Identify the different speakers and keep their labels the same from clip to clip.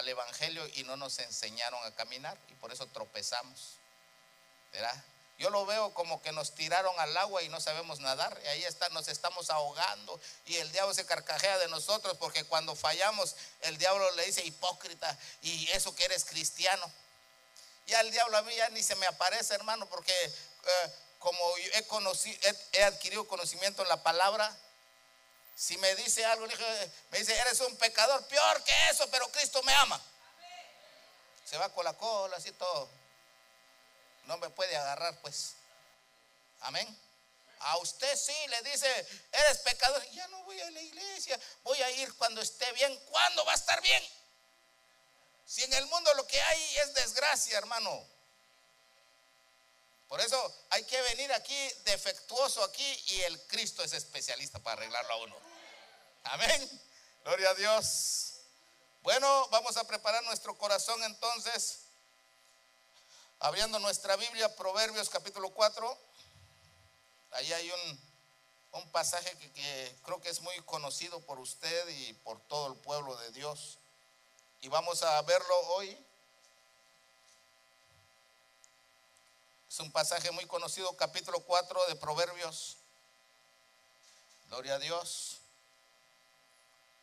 Speaker 1: Al, Evangelio y no nos enseñaron a caminar y por eso tropezamos. ¿Verdad? Yo lo veo como que nos tiraron al agua y no sabemos nadar. Y ahí está, nos estamos ahogando. Y el diablo se carcajea de nosotros porque cuando fallamos, el diablo le dice hipócrita y eso que eres cristiano. Ya el diablo a mí ya ni se me aparece, hermano, porque eh, como he, conocido, he adquirido conocimiento en la palabra, si me dice algo, me dice, eres un pecador, peor que eso, pero Cristo me ama. Se va con la cola, así todo. No me puede agarrar, pues. Amén. A usted sí le dice, eres pecador. Ya no voy a la iglesia, voy a ir cuando esté bien. ¿Cuándo va a estar bien? Si en el mundo lo que hay es desgracia, hermano. Por eso hay que venir aquí defectuoso aquí y el Cristo es especialista para arreglarlo a uno. Amén. Gloria a Dios. Bueno, vamos a preparar nuestro corazón entonces, abriendo nuestra Biblia, Proverbios capítulo 4. Ahí hay un, un pasaje que, que creo que es muy conocido por usted y por todo el pueblo de Dios. Y vamos a verlo hoy. Es un pasaje muy conocido, capítulo 4 de Proverbios. Gloria a Dios.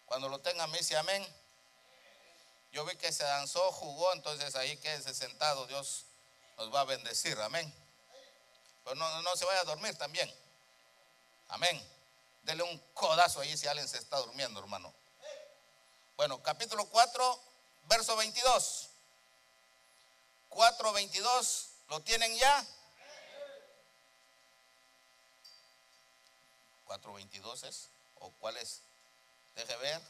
Speaker 1: Cuando lo tengan, me dice amén. Yo vi que se danzó, jugó, entonces ahí quédese sentado, Dios nos va a bendecir, amén. Pero no, no se vaya a dormir también. Amén. Dele un codazo ahí si alguien se está durmiendo, hermano. Bueno, capítulo 4, verso 22. 4, 22, ¿lo tienen ya? 4.22 es, o cuál es? Deje ver.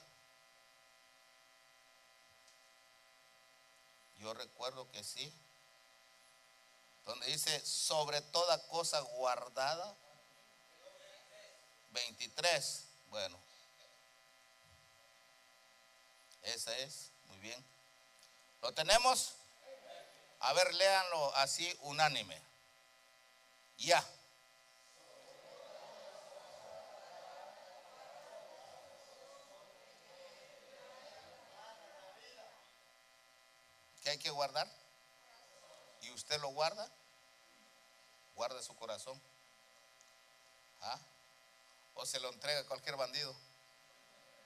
Speaker 1: Yo recuerdo que sí. Donde dice, sobre toda cosa guardada. 23. Bueno. Esa es. Muy bien. ¿Lo tenemos? A ver, léanlo así unánime. Ya. ¿Qué hay que guardar? ¿Y usted lo guarda? Guarda su corazón. ¿Ah? O se lo entrega a cualquier bandido.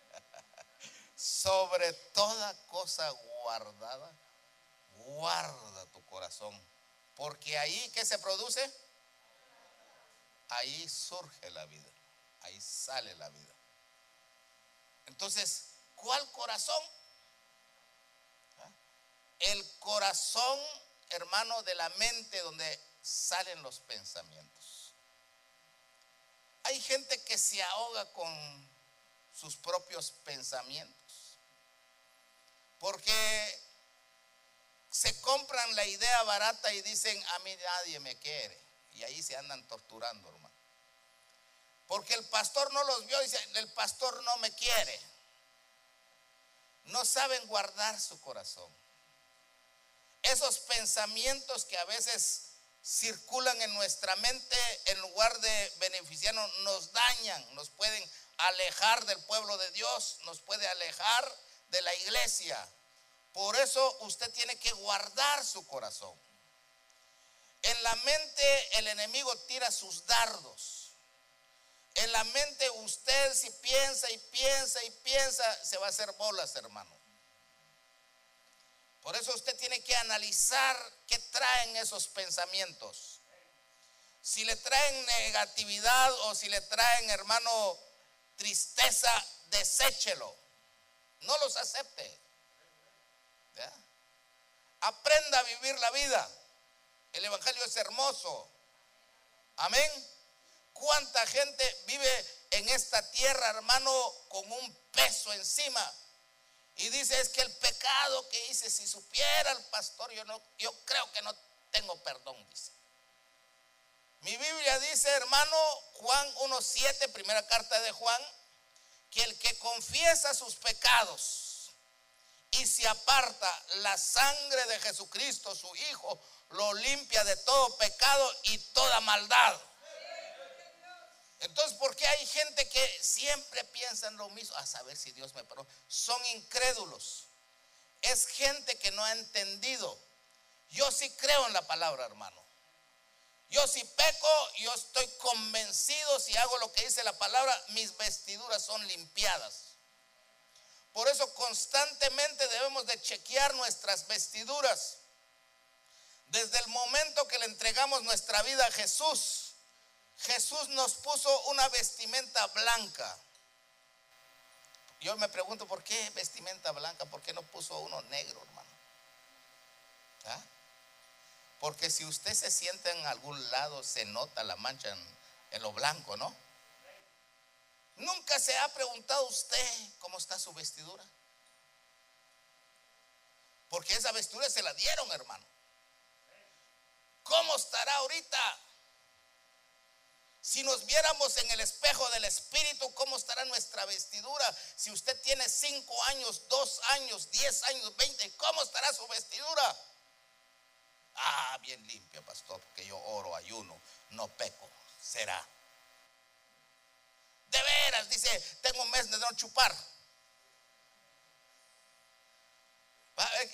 Speaker 1: Sobre toda cosa guardada, guarda tu corazón. Porque ahí, ¿qué se produce? Ahí surge la vida. Ahí sale la vida. Entonces, ¿cuál corazón? El corazón, hermano, de la mente donde salen los pensamientos. Hay gente que se ahoga con sus propios pensamientos, porque se compran la idea barata y dicen, a mí nadie me quiere. Y ahí se andan torturando, hermano. Porque el pastor no los vio y dice, el pastor no me quiere. No saben guardar su corazón esos pensamientos que a veces circulan en nuestra mente en lugar de beneficiarnos, nos dañan, nos pueden alejar del pueblo de Dios, nos puede alejar de la iglesia. Por eso usted tiene que guardar su corazón. En la mente el enemigo tira sus dardos. En la mente usted si piensa y piensa y piensa, se va a hacer bolas, hermano. Por eso usted tiene que analizar qué traen esos pensamientos. Si le traen negatividad o si le traen, hermano, tristeza, deséchelo. No los acepte. Aprenda a vivir la vida. El Evangelio es hermoso. Amén. ¿Cuánta gente vive en esta tierra, hermano, con un peso encima. Y dice, es que el pecado que hice, si supiera el pastor, yo, no, yo creo que no tengo perdón, dice. Mi Biblia dice, hermano, Juan 1.7, primera carta de Juan, que el que confiesa sus pecados y se aparta la sangre de Jesucristo, su Hijo, lo limpia de todo pecado y toda maldad. Entonces, ¿por qué hay gente que siempre piensa en lo mismo? A saber si Dios me perdona. Son incrédulos. Es gente que no ha entendido. Yo sí creo en la palabra, hermano. Yo si peco, yo estoy convencido, si hago lo que dice la palabra, mis vestiduras son limpiadas. Por eso constantemente debemos de chequear nuestras vestiduras. Desde el momento que le entregamos nuestra vida a Jesús, Jesús nos puso una vestimenta blanca. Yo me pregunto, ¿por qué vestimenta blanca? ¿Por qué no puso uno negro, hermano? ¿Ah? Porque si usted se sienta en algún lado, se nota la mancha en, en lo blanco, ¿no? Nunca se ha preguntado usted cómo está su vestidura. Porque esa vestidura se la dieron, hermano. ¿Cómo estará ahorita? Si nos viéramos en el espejo del Espíritu, ¿cómo estará nuestra vestidura? Si usted tiene cinco años, dos años, diez años, veinte, ¿cómo estará su vestidura? Ah, bien limpia, pastor, porque yo oro, ayuno, no peco. Será. De veras, dice, tengo un mes de no chupar.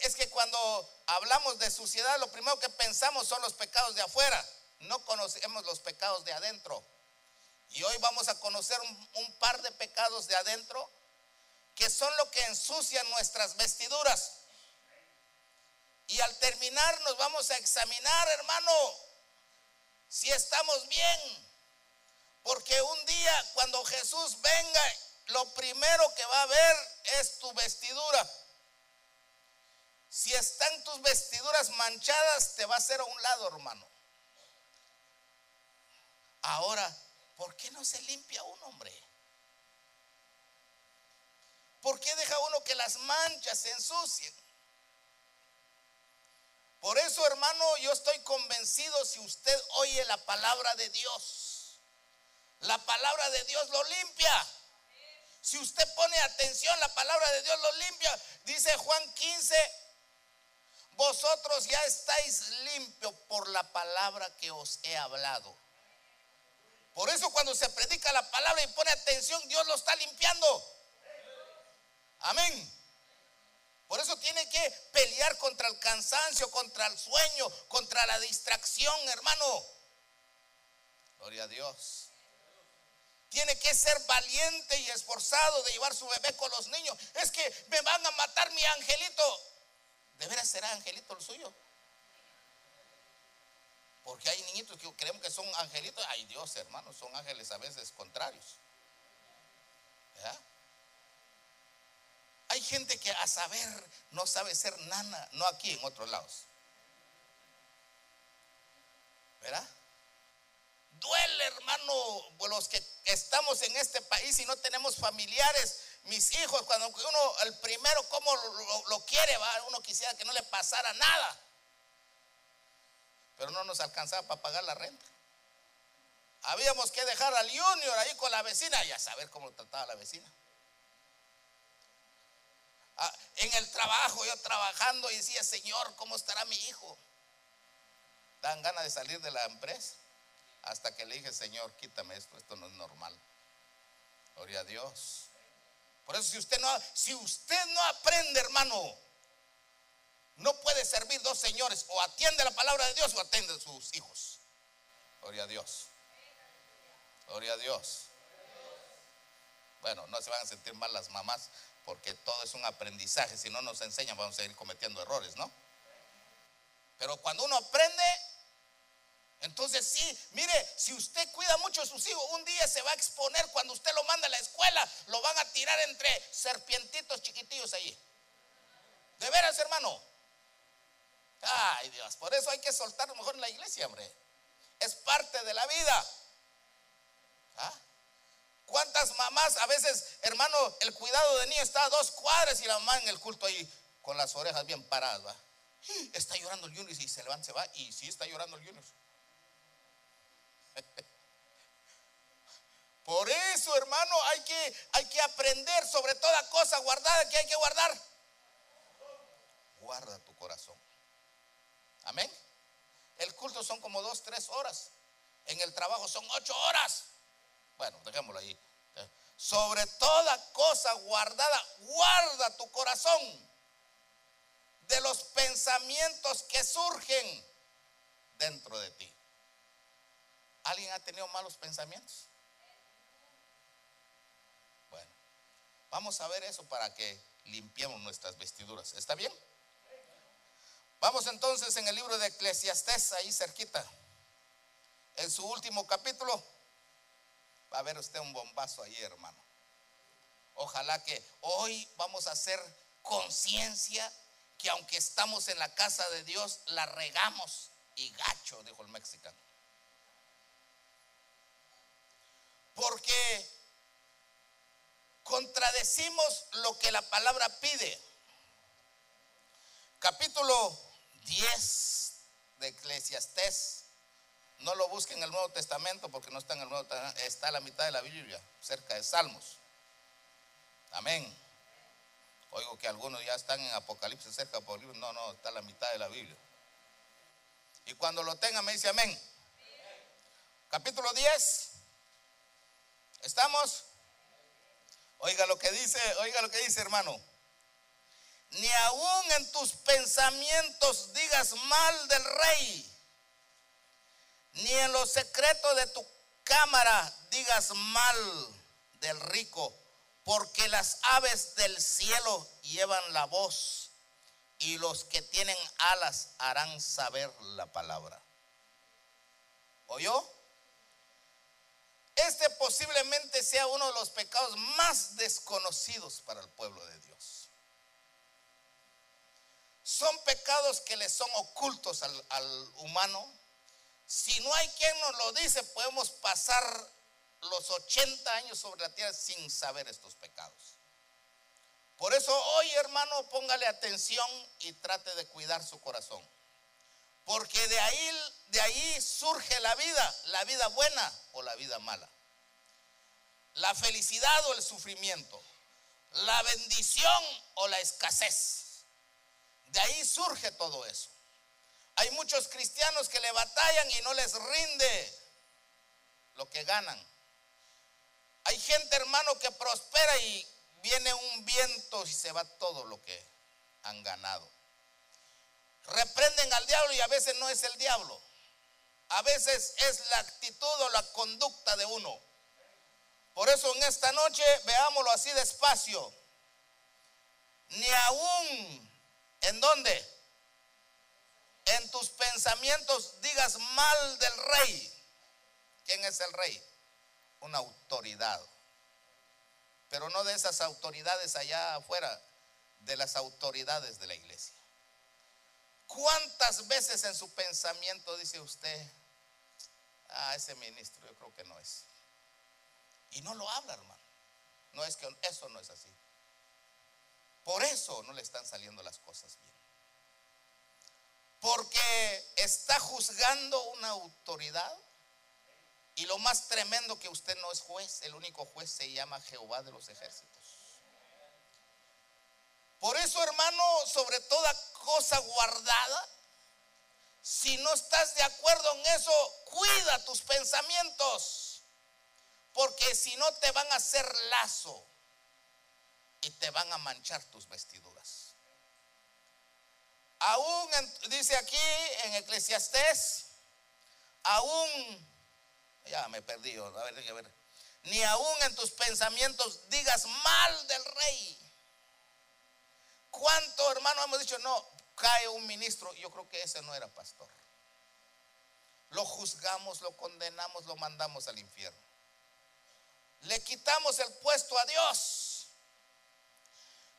Speaker 1: Es que cuando hablamos de suciedad, lo primero que pensamos son los pecados de afuera no conocemos los pecados de adentro. Y hoy vamos a conocer un, par de pecados de adentro que son lo que ensucian nuestras vestiduras. Y al terminar nos vamos a examinar, hermano, si estamos bien. Porque un día cuando Jesús venga, lo primero que va a ver es tu vestidura. Si están tus vestiduras manchadas, te va a hacer a un lado, hermano. Ahora, ¿por qué no se limpia un hombre? ¿Por qué deja uno que las manchas se ensucien? Por eso, hermano, yo estoy convencido si usted oye la palabra de Dios, la palabra de Dios lo limpia. Si usted pone atención, la palabra de Dios lo limpia. Dice Juan 15, vosotros ya estáis limpios por la palabra que os he hablado. Por eso cuando se predica la palabra y pone atención, Dios lo está limpiando. Amén. Por eso tiene que pelear contra el cansancio, contra el sueño, contra la distracción, hermano. Gloria a Dios. Tiene que ser valiente y esforzado de llevar su bebé con los niños. Es que me van a matar mi angelito. ¿De veras será angelito el suyo? Porque hay niñitos que creemos que son angelitos. Ay Dios, hermanos, son ángeles a veces contrarios. Hay gente que a saber no sabe ser nana, no aquí, en otros lados. ¿Verdad? Duele, hermano, los que estamos en este país y no tenemos familiares. Mis hijos, cuando uno, el primero, como lo, quiere, ¿va? uno quisiera que no le pasara nada pero no nos alcanzaba para pagar la renta. Habíamos que dejar al junior ahí con la vecina y a saber cómo trataba la vecina. Ah, en el trabajo, yo trabajando y decía, Señor, ¿cómo estará mi hijo? Dan ganas de salir de la empresa. Hasta que le dije, Señor, quítame esto, esto no es normal. Gloria a Dios. Por eso si usted no, si usted no aprende, hermano, no puede servir dos señores. O atiende la palabra de Dios o atiende a sus hijos. Gloria a Dios. Gloria a Dios. Bueno, no se van a sentir mal las mamás porque todo es un aprendizaje. Si no nos enseñan, vamos a seguir cometiendo errores, ¿no? Pero cuando uno aprende, entonces sí, mire, si usted cuida mucho a sus hijos, un día se va a exponer cuando usted lo manda a la escuela, lo van a tirar entre serpientitos chiquitillos allí. De veras, hermano. Ay Dios, por eso hay que soltar mejor en la iglesia, hombre. Es parte de la vida. ¿Ah? papás, a veces, hermano, el cuidado de niño está a dos cuadras y la mamá en el culto ahí con las orejas bien paradas. Está llorando el Junior y se levanta, se va y sí está llorando el Junior. Por eso, hermano, hay que, hay que aprender sobre toda cosa guardada que hay que guardar. Guarda tu corazón. Amén. El culto son como dos, tres horas. En el trabajo son ocho horas. Bueno, dejémoslo ahí. Sobre toda cosa guardada, guarda tu corazón de los pensamientos que surgen dentro de ti. ¿Alguien ha tenido malos pensamientos? Bueno, vamos a ver eso para que limpiemos nuestras vestiduras. ¿Está bien? Vamos entonces en el libro de Eclesiastés, ahí cerquita, en su último capítulo. Va a ver usted un bombazo ahí, hermano. Ojalá que hoy vamos a hacer conciencia que aunque estamos en la casa de Dios, la regamos y gacho, dijo el mexicano. Porque contradecimos lo que la palabra pide. Capítulo 10 de Eclesiastés. No lo busquen en el Nuevo Testamento porque no está en el Nuevo Testamento, está a la mitad de la Biblia, cerca de Salmos. Amén. Oigo que algunos ya están en Apocalipsis cerca de Apocalipsis. No, no, está a la mitad de la Biblia. Y cuando lo tengan me dice amén. Capítulo 10. ¿Estamos? Oiga lo que dice, oiga lo que dice, hermano. Ni aún en tus pensamientos digas mal del rey, ni en los secretos de tu cámara digas mal del rico porque las aves del cielo llevan la voz y los que tienen alas harán saber la palabra. ¿Oyó? Este posiblemente sea uno de los pecados más desconocidos para el pueblo de Dios. Son pecados que le son ocultos al, humano. Si no hay quien nos lo dice, podemos pasar los 80 años sobre la tierra sin saber estos pecados. Por eso hoy, hermano, póngale atención y trate de cuidar su corazón. Porque de ahí, de ahí surge la vida, la vida buena o la vida mala. La felicidad o el sufrimiento. La bendición o la escasez. De ahí surge todo eso. Hay muchos cristianos que le batallan y no les rinde lo que ganan. Hay gente, hermano, que prospera y viene un viento y se va todo lo que han ganado. Reprenden al diablo y a veces no es el diablo. A veces es la actitud o la conducta de uno. Por eso en esta noche veámoslo así despacio. Ni aún, ¿en dónde? En tus pensamientos digas mal del rey. ¿Quién es el rey? una autoridad. Pero no de esas autoridades allá afuera, de las autoridades de la iglesia. ¿Cuántas veces en su pensamiento dice usted, ah, ese ministro yo creo que no es? Y no lo habla, hermano. No es que eso no es así. Por eso no le están saliendo las cosas bien. Porque está juzgando una autoridad y lo más tremendo que usted no es juez, el único juez se llama Jehová de los ejércitos. Por eso, hermano, sobre toda cosa guardada, si no estás de acuerdo en eso, cuida tus pensamientos, porque si no te van a hacer lazo y te van a manchar tus vestiduras. Aún, dice aquí en Eclesiastés, aún ya me perdí, a ver. Ni aún en tus pensamientos digas mal del rey. ¿Cuánto, hermano, hemos dicho, no, cae un ministro? Yo creo que ese no era pastor. Lo juzgamos, lo condenamos, lo mandamos al infierno. Le quitamos el puesto a Dios.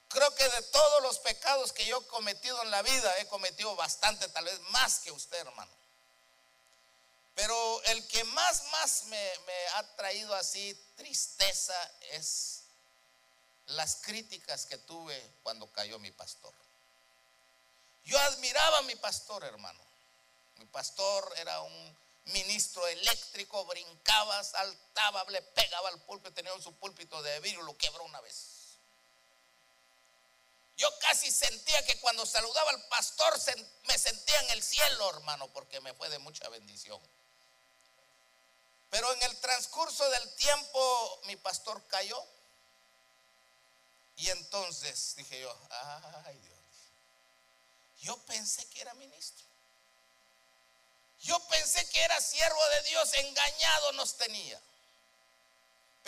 Speaker 1: Creo que de todos los pecados que yo he cometido en la vida, he cometido bastante, tal vez más que usted, hermano. Pero el que más, más me, ha traído así tristeza es las críticas que tuve cuando cayó mi pastor. Yo admiraba a mi pastor, hermano. Mi pastor era un ministro eléctrico, brincaba, saltaba, le pegaba al púlpito, tenía su púlpito de vidrio, lo quebró una vez. Yo casi sentía que cuando saludaba al pastor me sentía en el cielo, hermano, porque me fue de mucha bendición. Pero en el transcurso del tiempo mi pastor cayó. Y entonces dije yo, ay Dios, yo pensé que era ministro. Yo pensé que era siervo de Dios, engañado nos tenía.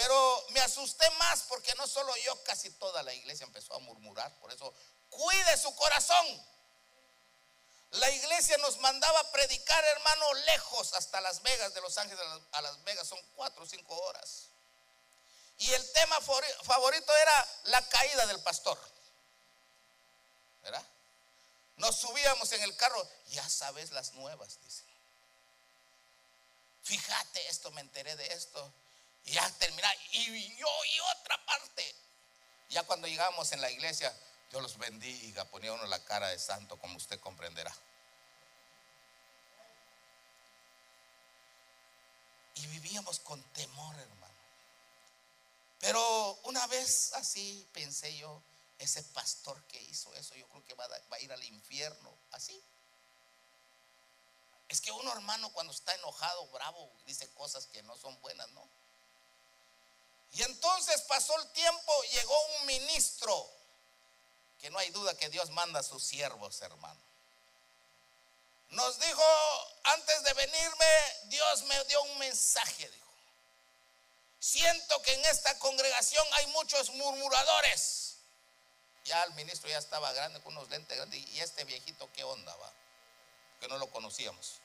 Speaker 1: Pero me asusté más porque no solo yo, casi toda la iglesia empezó a murmurar. Por eso, cuide su corazón. La iglesia nos mandaba a predicar, hermano, lejos, hasta Las Vegas, de Los Ángeles a Las Vegas, son cuatro o cinco horas. Y el tema favorito era la caída del pastor. ¿Verdad? Nos subíamos en el carro, ya sabes las nuevas, dice. Fíjate esto, me enteré de esto. Y ya terminar. Y yo y otra parte. Ya cuando llegamos en la iglesia, Dios los bendiga, ponía uno la cara de santo, como usted comprenderá. Y vivíamos con temor, hermano. Pero una vez así pensé yo, ese pastor que hizo eso, yo creo que va a, va a ir al infierno, así. Es que uno hermano cuando está enojado, bravo, dice cosas que no son buenas, ¿no? Y entonces pasó el tiempo, llegó un ministro, que no hay duda que Dios manda a sus siervos, hermano. Nos dijo, antes de venirme, Dios me dio un mensaje, dijo. Siento que en esta congregación hay muchos murmuradores. Ya el ministro ya estaba grande, con unos lentes grandes. ¿Y este viejito qué onda va? Que no lo conocíamos.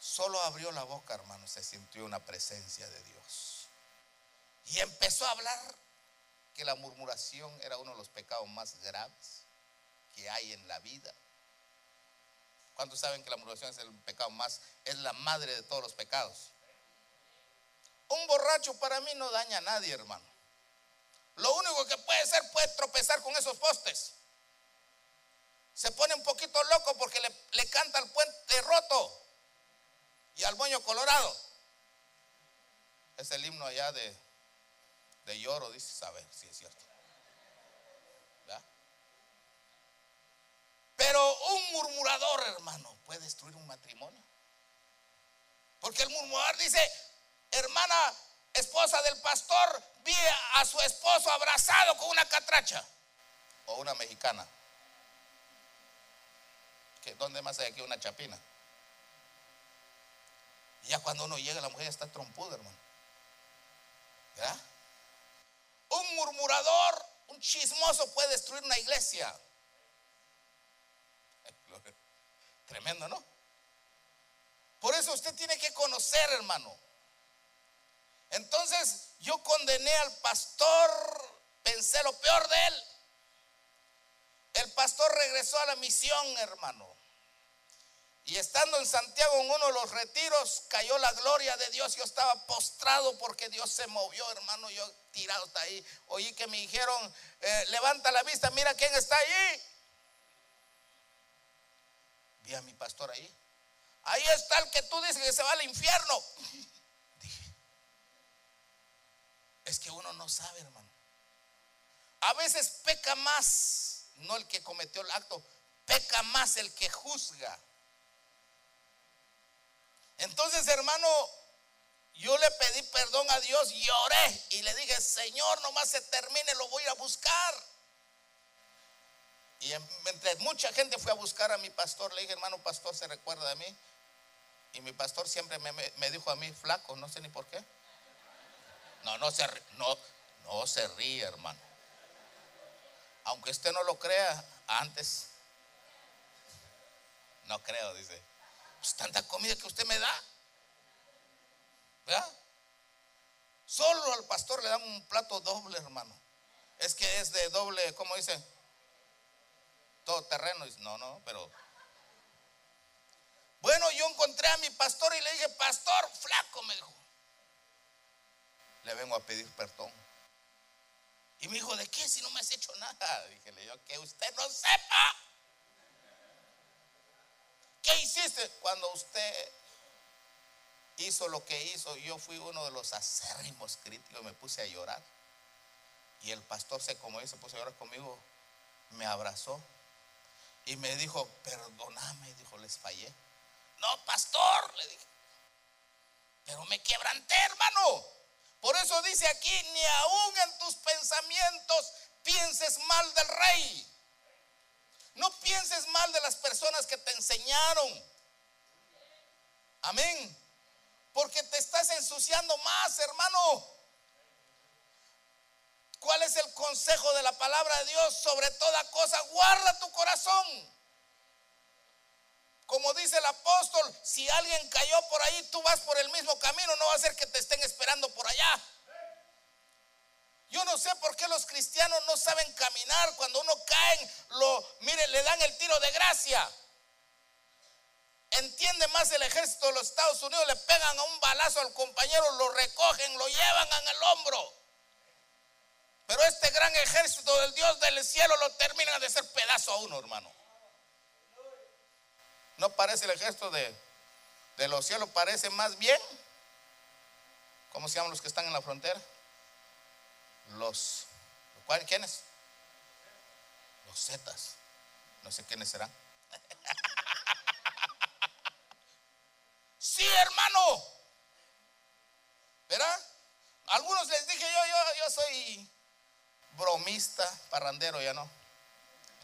Speaker 1: Solo abrió la boca, hermano, se sintió una presencia de Dios. Y empezó a hablar que la murmuración era uno de los pecados más graves que hay en la vida. ¿Cuántos saben que la murmuración es el pecado más, es la madre de todos los pecados? Un borracho para mí no daña a nadie, hermano. Lo único que puede ser puede tropezar con esos postes. Se pone un poquito loco porque le, le canta al puente roto y al moño colorado. Es el himno allá de, lloro, dice, saber si es cierto. Pero un murmurador, hermano, puede destruir un matrimonio. Porque el murmurador dice, hermana, esposa del pastor, vi a su esposo abrazado con una catracha. O una mexicana. ¿Qué, ¿Dónde más hay aquí una chapina? Y ya cuando uno llega, la mujer ya está trompuda, hermano. ¿Verdad? Un murmurador, un chismoso puede destruir una iglesia. Tremendo, ¿no? Por eso usted tiene que conocer, hermano. Entonces yo condené al pastor, pensé lo peor de él. El pastor regresó a la misión, hermano. Y estando en Santiago en uno de los retiros, cayó la gloria de Dios. Yo estaba postrado porque Dios se movió, hermano. Yo tirado hasta ahí. Oí que me dijeron, eh, levanta la vista, mira quién está allí. Vi a mi pastor ahí. Ahí está el que tú dices que se va al infierno. Dije, es que uno no sabe, hermano. A veces peca más, no el que cometió el acto, peca más el que juzga. Entonces, hermano, pedí perdón a Dios, lloré y le dije, Señor, nomás se termine, lo voy a buscar. Y entre mucha gente fue a buscar a mi pastor, le dije, hermano pastor, ¿se recuerda de mí? Y mi pastor siempre me, dijo a mí, flaco, no sé ni por qué. No, no se, no, no se ríe, hermano. Aunque usted no lo crea, antes. No creo, dice. Pues tanta comida que usted me da. ¿Verdad? Solo al pastor le dan un plato doble, hermano. Es que es de doble, ¿cómo dice? Todo terreno. No, no, pero. Bueno, yo encontré a mi pastor y le dije, pastor, flaco, me dijo. Le vengo a pedir perdón. Y me dijo, ¿de qué si no me has hecho nada? Dije, yo, que usted no sepa. ¿Qué hiciste? Cuando usted hizo lo que hizo, yo fui uno de los acérrimos críticos, me puse a llorar. Y el pastor se como se puso a llorar conmigo, me abrazó y me dijo, perdóname, dijo, les fallé. No, pastor, le dije, pero me quebranté, hermano. Por eso dice aquí, ni aún en tus pensamientos pienses mal del rey. No pienses mal de las personas que te enseñaron. Amén. Porque te estás ensuciando más, hermano. ¿Cuál es el consejo de la palabra de Dios? Sobre toda cosa, guarda tu corazón. Como dice el apóstol, si alguien cayó por ahí, tú vas por el mismo camino, no va a ser que te estén esperando por allá. Yo no sé por qué los cristianos no saben caminar. Cuando uno cae, lo, mire, le dan el tiro de gracia. Entiende más el ejército de los Estados Unidos, le pegan a un balazo al compañero, lo recogen, lo llevan en el hombro. Pero este gran ejército del Dios del cielo lo termina de hacer pedazo a uno, hermano. No parece el ejército de, de los cielos, parece más bien, ¿cómo se llaman los que están en la frontera? los, ¿quiénes? Los zetas. No sé quiénes serán. sí, hermano. ¿Verdad? Algunos les dije yo, yo, yo soy bromista, parrandero, ya no.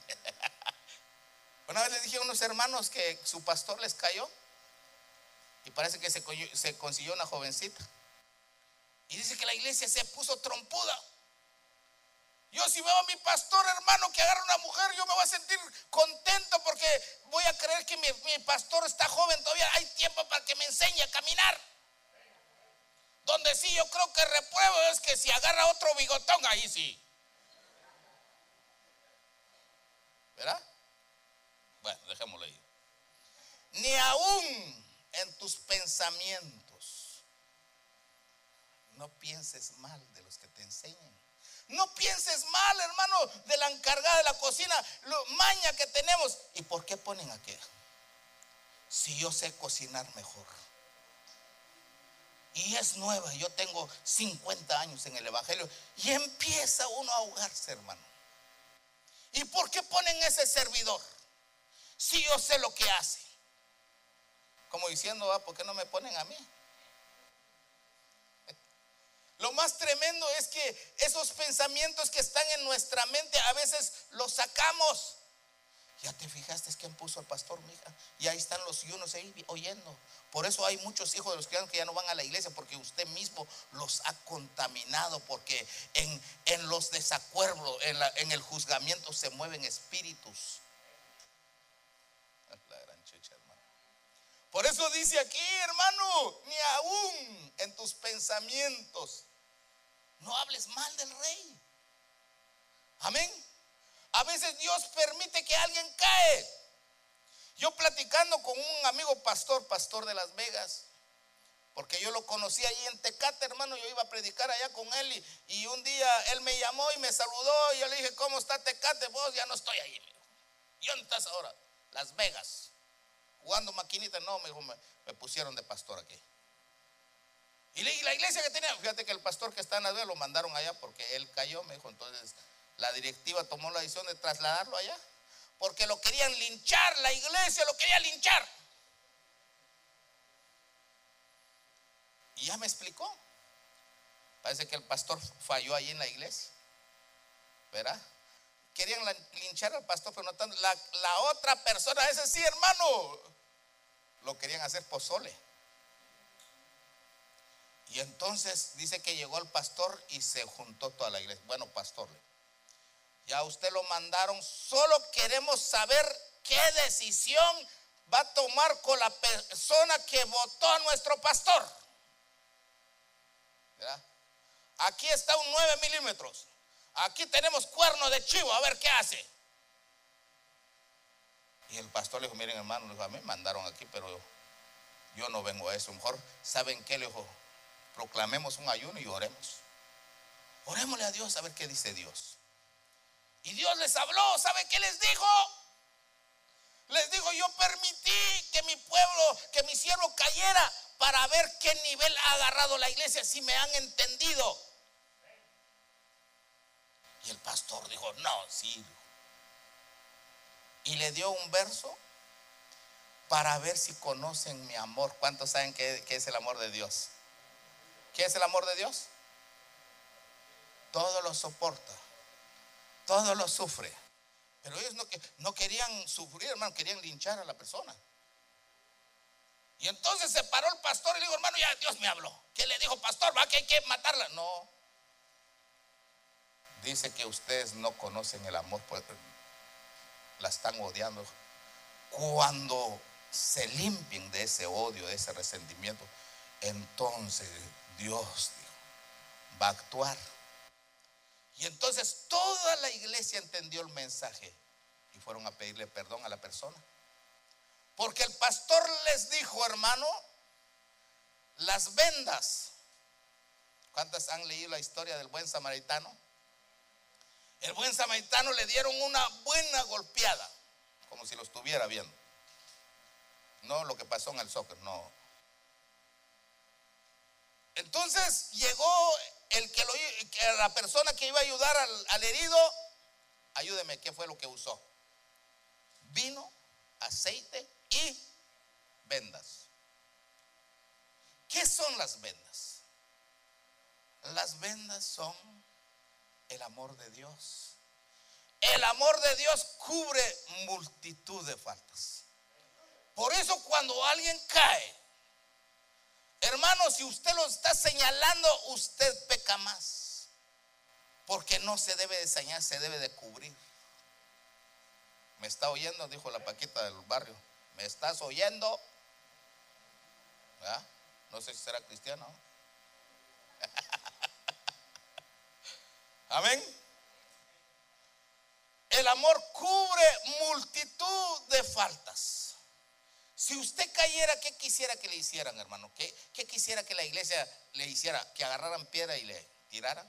Speaker 1: Una vez les dije a unos hermanos que su pastor les cayó y parece que se, se consiguió una jovencita. Y dice que la iglesia se puso trompuda. Yo si veo a mi pastor hermano que agarra una mujer, yo me voy a sentir contento porque voy a creer que mi, pastor está joven todavía. Hay tiempo para que me enseñe a caminar. Donde sí yo creo que repruebo es que si agarra otro bigotón, ahí sí. ¿Verdad? Bueno, dejémoslo ahí. Ni aún en tus pensamientos no pienses mal de los que te enseñan. No pienses mal, hermano, de la encargada de la cocina, lo maña que tenemos. ¿Y por qué ponen aquello? Si yo sé cocinar mejor. Y es nueva, yo tengo 50 años en el Evangelio. Y empieza uno a ahogarse, hermano. ¿Y por qué ponen ese servidor? Si yo sé lo que hace. Como diciendo, ah, ¿por qué no me ponen a mí? Lo más tremendo es que esos pensamientos que están en nuestra mente a veces los sacamos. Ya te fijaste quién puso al pastor, mija. Y ahí están los yunos ahí oyendo. Por eso hay muchos hijos de los cristianos que ya no van a la iglesia porque usted mismo los ha contaminado. Porque en, en los desacuerdos, en, en el juzgamiento se mueven espíritus. Por eso dice aquí, hermano, ni aún en tus pensamientos no hables mal del rey. Amén. A veces Dios permite que alguien cae. Yo platicando con un amigo pastor, pastor de Las Vegas, porque yo lo conocí ahí en Tecate, hermano, yo iba a predicar allá con él y, un día él me llamó y me saludó y yo le dije, ¿cómo está Tecate? Vos ya no estoy ahí. ¿Y dónde estás ahora? Las Vegas jugando maquinita, no, me, me pusieron de pastor aquí. Y la iglesia que tenía, fíjate que el pastor que está en la lo mandaron allá porque él cayó, me dijo, entonces la directiva tomó la decisión de trasladarlo allá, porque lo querían linchar, la iglesia lo quería linchar. Y ya me explicó. Parece que el pastor falló ahí en la iglesia. ¿Verdad? Querían linchar al pastor, pero no tanto. La, la otra persona, ese sí, hermano, lo querían hacer pozole. Y entonces dice que llegó el pastor y se juntó toda la iglesia. Bueno, pastor, ya usted lo mandaron, solo queremos saber qué decisión va a tomar con la persona que votó a nuestro pastor. Aquí está un 9 milímetros. Aquí tenemos cuerno de chivo, a ver qué hace. Y el pastor le dijo, miren hermano, a mí me mandaron aquí, pero yo no vengo a eso. Mejor, ¿saben qué? Le dijo, proclamemos un ayuno y oremos. Orémosle a Dios a ver qué dice Dios. Y Dios les habló, ¿sabe qué les dijo? Les dijo, yo permití que mi pueblo, que mi siervo cayera para ver qué nivel ha agarrado la iglesia, si me han entendido. Y el pastor dijo, no, sí. Y le dio un verso para ver si conocen mi amor. ¿Cuántos saben qué, es el amor de Dios? ¿Qué es el amor de Dios? Todo lo soporta, todo lo sufre. Pero ellos no, no querían sufrir, hermano, querían linchar a la persona. Y entonces se paró el pastor y le dijo, hermano, ya Dios me habló. ¿Qué le dijo, pastor? ¿Va que hay que matarla? No. Dice que ustedes no conocen el amor, la están odiando. Cuando se limpien de ese odio, de ese resentimiento, entonces Dios va a actuar. Y entonces toda la iglesia entendió el mensaje y fueron a pedirle perdón a la persona. Porque el pastor les dijo, hermano, las vendas. ¿Cuántas han leído la historia del buen samaritano? El buen samaritano le dieron una buena golpeada, como si lo estuviera viendo. No lo que pasó en el soccer, no. Entonces llegó el que, lo, la persona que iba a ayudar al, al herido, ayúdeme, ¿qué fue lo que usó? Vino, aceite y vendas. ¿Qué son las vendas? Las vendas son el amor de Dios. El amor de Dios cubre multitud de faltas. Por eso cuando alguien cae, hermano, si usted lo está señalando, usted peca más. Porque no se debe de señalar, se debe de cubrir. ¿Me está oyendo? Dijo la Paquita del barrio. ¿Me estás oyendo? No sé si será cristiano. Amén. El amor cubre multitud de faltas. Si usted cayera, ¿qué quisiera que le hicieran, hermano? ¿Qué, ¿Qué, quisiera que la iglesia le hiciera? ¿Que agarraran piedra y le tiraran?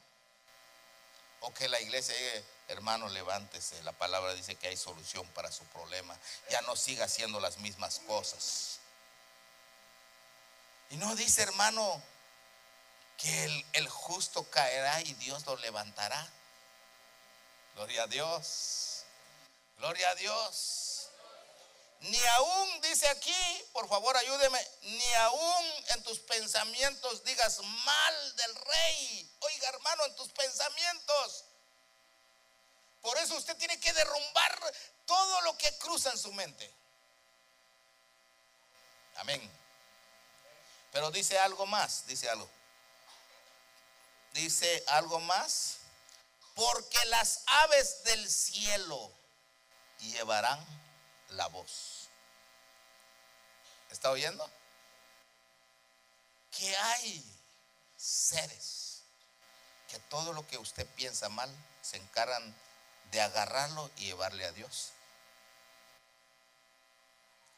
Speaker 1: ¿O que la iglesia hermano, levántese. La palabra dice que hay solución para su problema. Ya no siga haciendo las mismas cosas. Y no dice, hermano, que el, justo caerá y Dios lo levantará. Gloria a Dios. Gloria a Dios. Ni aún, dice aquí, por favor ayúdeme, ni aún en tus pensamientos digas mal del rey. Oiga hermano, en tus pensamientos por eso usted tiene que derrumbar todo lo que cruza en su mente. Amén. Pero dice algo más, dice algo. Dice algo más. Porque las aves del cielo llevarán la voz. ¿Está oyendo? Que hay seres que todo lo que usted piensa mal se encargan de agarrarlo y llevarle a Dios.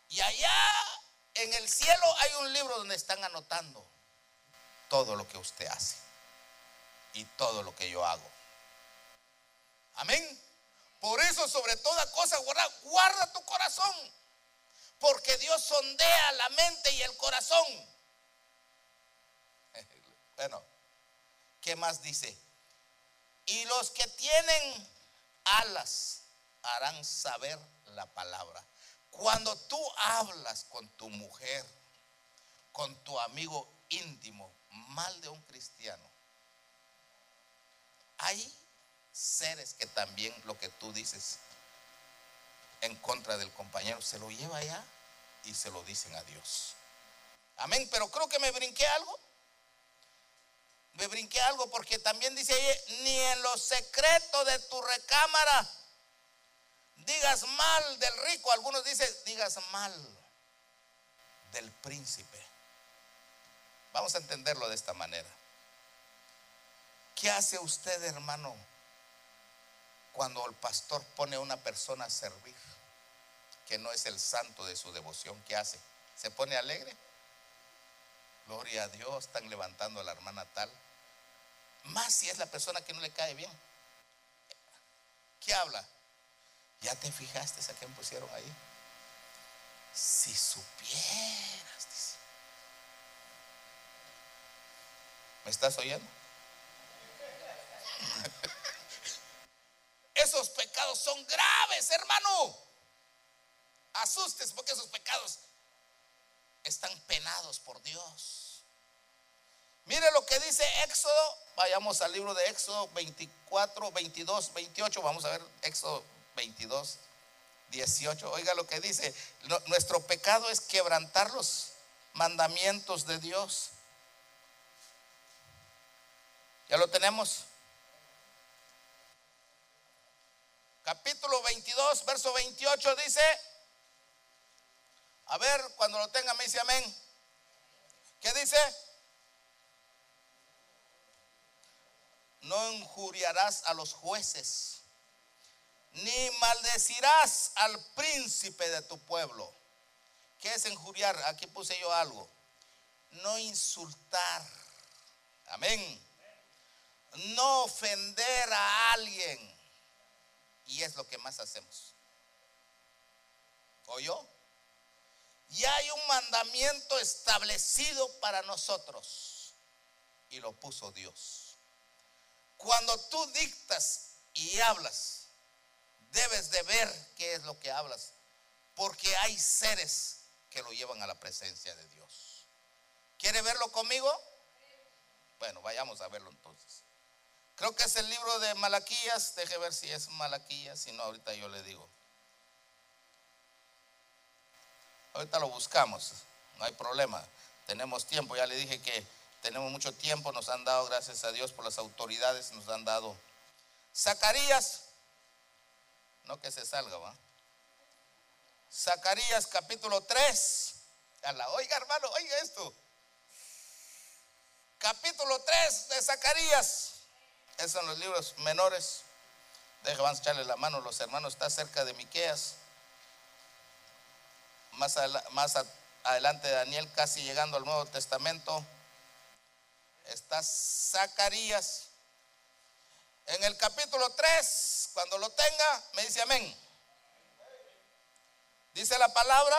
Speaker 1: Y allá en el cielo hay un libro donde están anotando todo lo que usted hace y todo lo que yo hago. Amén. Por eso, sobre toda cosa, guarda, guarda tu corazón. Porque Dios sondea la mente y el corazón. Bueno, ¿qué más dice? Y los que tienen alas harán saber la palabra. Cuando tú hablas con tu mujer, con tu amigo íntimo, mal de un cristiano, hay seres que también lo que tú dices en contra del compañero se lo lleva allá y se lo dicen a Dios. Amén, pero creo que me brinqué algo me brinqué algo porque también dice ahí, ni en los secretos de tu recámara digas mal del rico. Algunos dicen, digas mal del príncipe. Vamos a entenderlo de esta manera. ¿Qué hace usted, hermano, cuando el pastor pone a una persona a servir? que no es el santo de su devoción. ¿Qué hace? ¿Se pone alegre? Gloria a Dios, están levantando a la hermana tal. Más si es la persona que no le cae bien. ¿Qué habla? ¿Ya te fijaste a quién pusieron ahí? Si supieras, dice. ¿Me estás oyendo? Esos pecados son graves, hermano. Asustes porque esos pecados están penados por Dios. Mire lo que dice Éxodo. Vayamos al libro de Éxodo 24, 22, 28. Vamos a ver Éxodo 22, 18. Oiga lo que dice. Nuestro pecado es quebrantar los mandamientos de Dios. ¿Ya lo tenemos? Capítulo 22, verso 28 dice, a ver, cuando lo tenga me dice amén. ¿Qué dice? No injuriarás a los jueces, ni maldecirás al príncipe de tu pueblo. ¿Qué es injuriar? Aquí puse yo algo. No insultar. Amén. No ofender a alguien. Y es lo que más hacemos. ¿Oyó? Y hay un mandamiento establecido para nosotros. Y lo puso Dios. Cuando tú dictas y hablas, debes de ver qué es lo que hablas. Porque hay seres que lo llevan a la presencia de Dios. ¿Quiere verlo conmigo? Bueno, vayamos a verlo entonces. Creo que es el libro de Malaquías. Deje ver si es Malaquías. Si no, ahorita yo le digo. Ahorita lo buscamos, no hay problema. Tenemos tiempo, ya le dije que tenemos mucho tiempo, nos han dado, gracias a Dios por las autoridades, nos han dado. Zacarías, no que se salga, va. Zacarías capítulo 3. Oiga, hermano, oiga esto. Capítulo 3 de Zacarías. Esos son los libros menores. Deja, vamos a echarle la mano. Los hermanos está cerca de Miqueas más, más adelante Daniel, casi llegando al Nuevo Testamento, está Zacarías. En el capítulo 3, cuando lo tenga, me dice amén. Dice la palabra,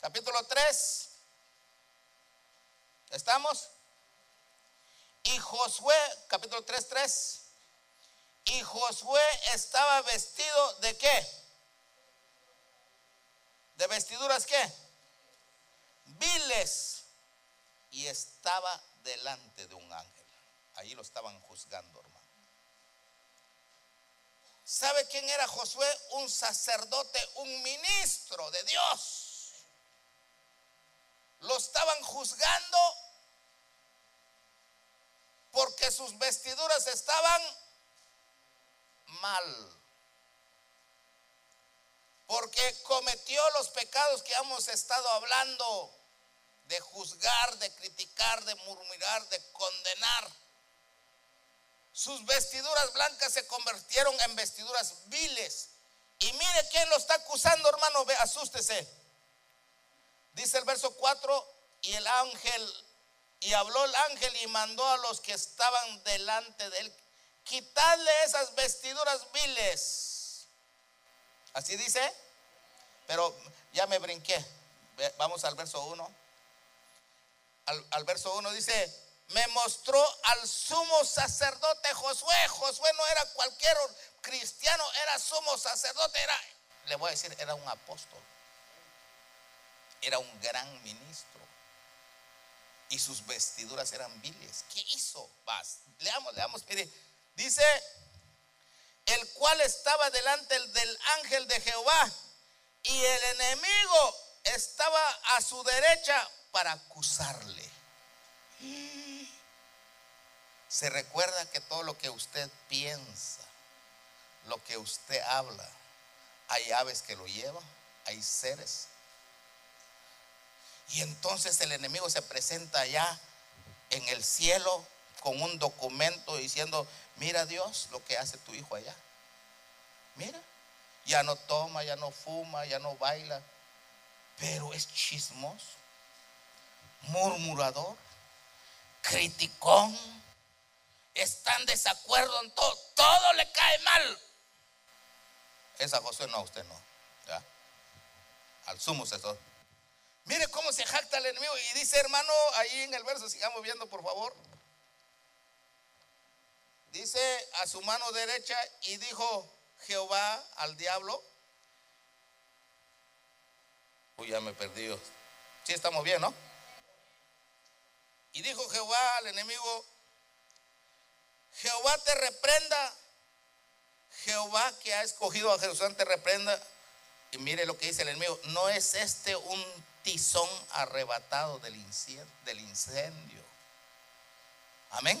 Speaker 1: capítulo 3. ¿Estamos? Y Josué, capítulo 3, 3. Y Josué estaba vestido de qué? ¿De vestiduras qué? Viles. Y estaba delante de un ángel. Allí lo estaban juzgando, hermano. ¿Sabe quién era Josué? Un sacerdote, un ministro de Dios. Lo estaban juzgando porque sus vestiduras estaban mal porque cometió los pecados que hemos estado hablando, de juzgar, de criticar, de murmurar, de condenar. Sus vestiduras blancas se convirtieron en vestiduras viles. Y mire quién lo está acusando, hermano, asústese. Dice el verso 4, y el ángel, y habló el ángel y mandó a los que estaban delante de él, quitarle esas vestiduras viles Así dice. Pero ya me brinqué. Vamos al verso 1. Al, verso 1 dice, me mostró al sumo sacerdote Josué. Josué no era cualquier cristiano, era sumo sacerdote, era, le voy a decir, era un apóstol. Era un gran ministro. Y sus vestiduras eran viles. ¿Qué hizo? Vas, leamos, leamos, mire. Dice, el cual estaba delante del ángel de Jehová y el enemigo estaba a su derecha para acusarle. Se recuerda que todo lo que usted piensa, lo que usted habla, hay aves que lo llevan, hay seres. Y entonces el enemigo se presenta allá en el cielo con un documento diciendo, mira Dios lo que hace tu hijo allá. Mira. ya no toma, ya no fuma, ya no baila, pero es chismoso, murmurador, criticón, está en desacuerdo en todo, todo le cae mal. Esa José no, usted no. ¿ya? Al sumo todo. Mire cómo se jacta el enemigo. Y dice, hermano, ahí en el verso, sigamos viendo, por favor. Dice a su mano derecha y dijo Jehová al diablo. Uy, ya me perdí. Sí, estamos bien, ¿no? Y dijo Jehová al enemigo, Jehová te reprenda. Jehová que ha escogido a Jerusalén te reprenda. Y mire lo que dice el enemigo, no es este un tizón arrebatado del incendio. Amén.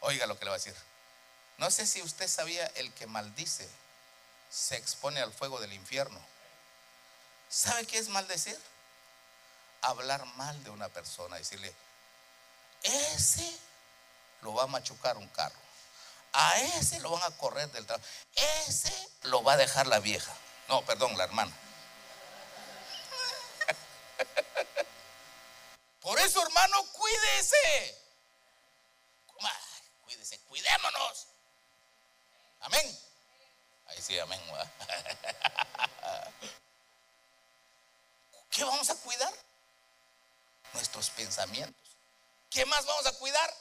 Speaker 1: Oiga lo que le va a decir. No sé si usted sabía, el que maldice se expone al fuego del infierno. ¿Sabe qué es maldecir? Hablar mal de una persona, decirle, ese lo va a machucar un carro, a ese lo van a correr del trabajo, ese lo va a dejar la vieja, no, perdón, la hermana. Por eso, hermano, cuídese cuídese, cuidémonos. Amén. Ahí sí, amén. ¿Qué vamos a cuidar? Nuestros pensamientos. ¿Qué más vamos a cuidar?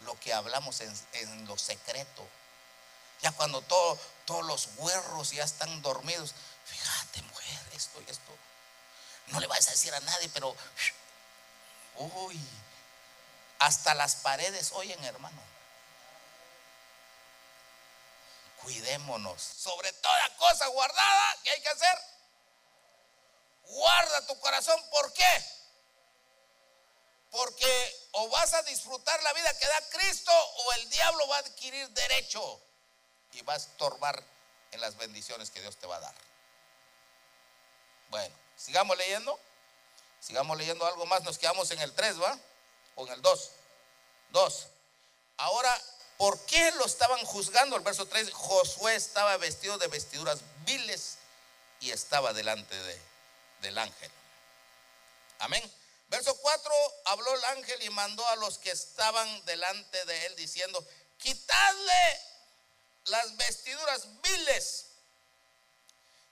Speaker 1: Lo que hablamos en, lo secreto. Ya cuando todos los huerros ya están dormidos. Fíjate, mujer, esto y esto. No le vayas a decir a nadie, pero. Uy, hasta las paredes oyen, hermano. Cuidémonos. Sobre toda cosa guardada, ¿qué hay que hacer? Guarda tu corazón. ¿Por qué? Porque o vas a disfrutar la vida que da Cristo o el diablo va a adquirir derecho y va a estorbar en las bendiciones que Dios te va a dar. Bueno, sigamos leyendo. Sigamos leyendo algo más. Nos quedamos en el 3, ¿va? o en el 2. 2. Ahora, ¿por qué lo estaban juzgando? El verso 3, Josué estaba vestido de vestiduras viles y estaba delante de, del ángel. Amén. Verso 4, habló el ángel y mandó a los que estaban delante de él diciendo, quitadle las vestiduras viles.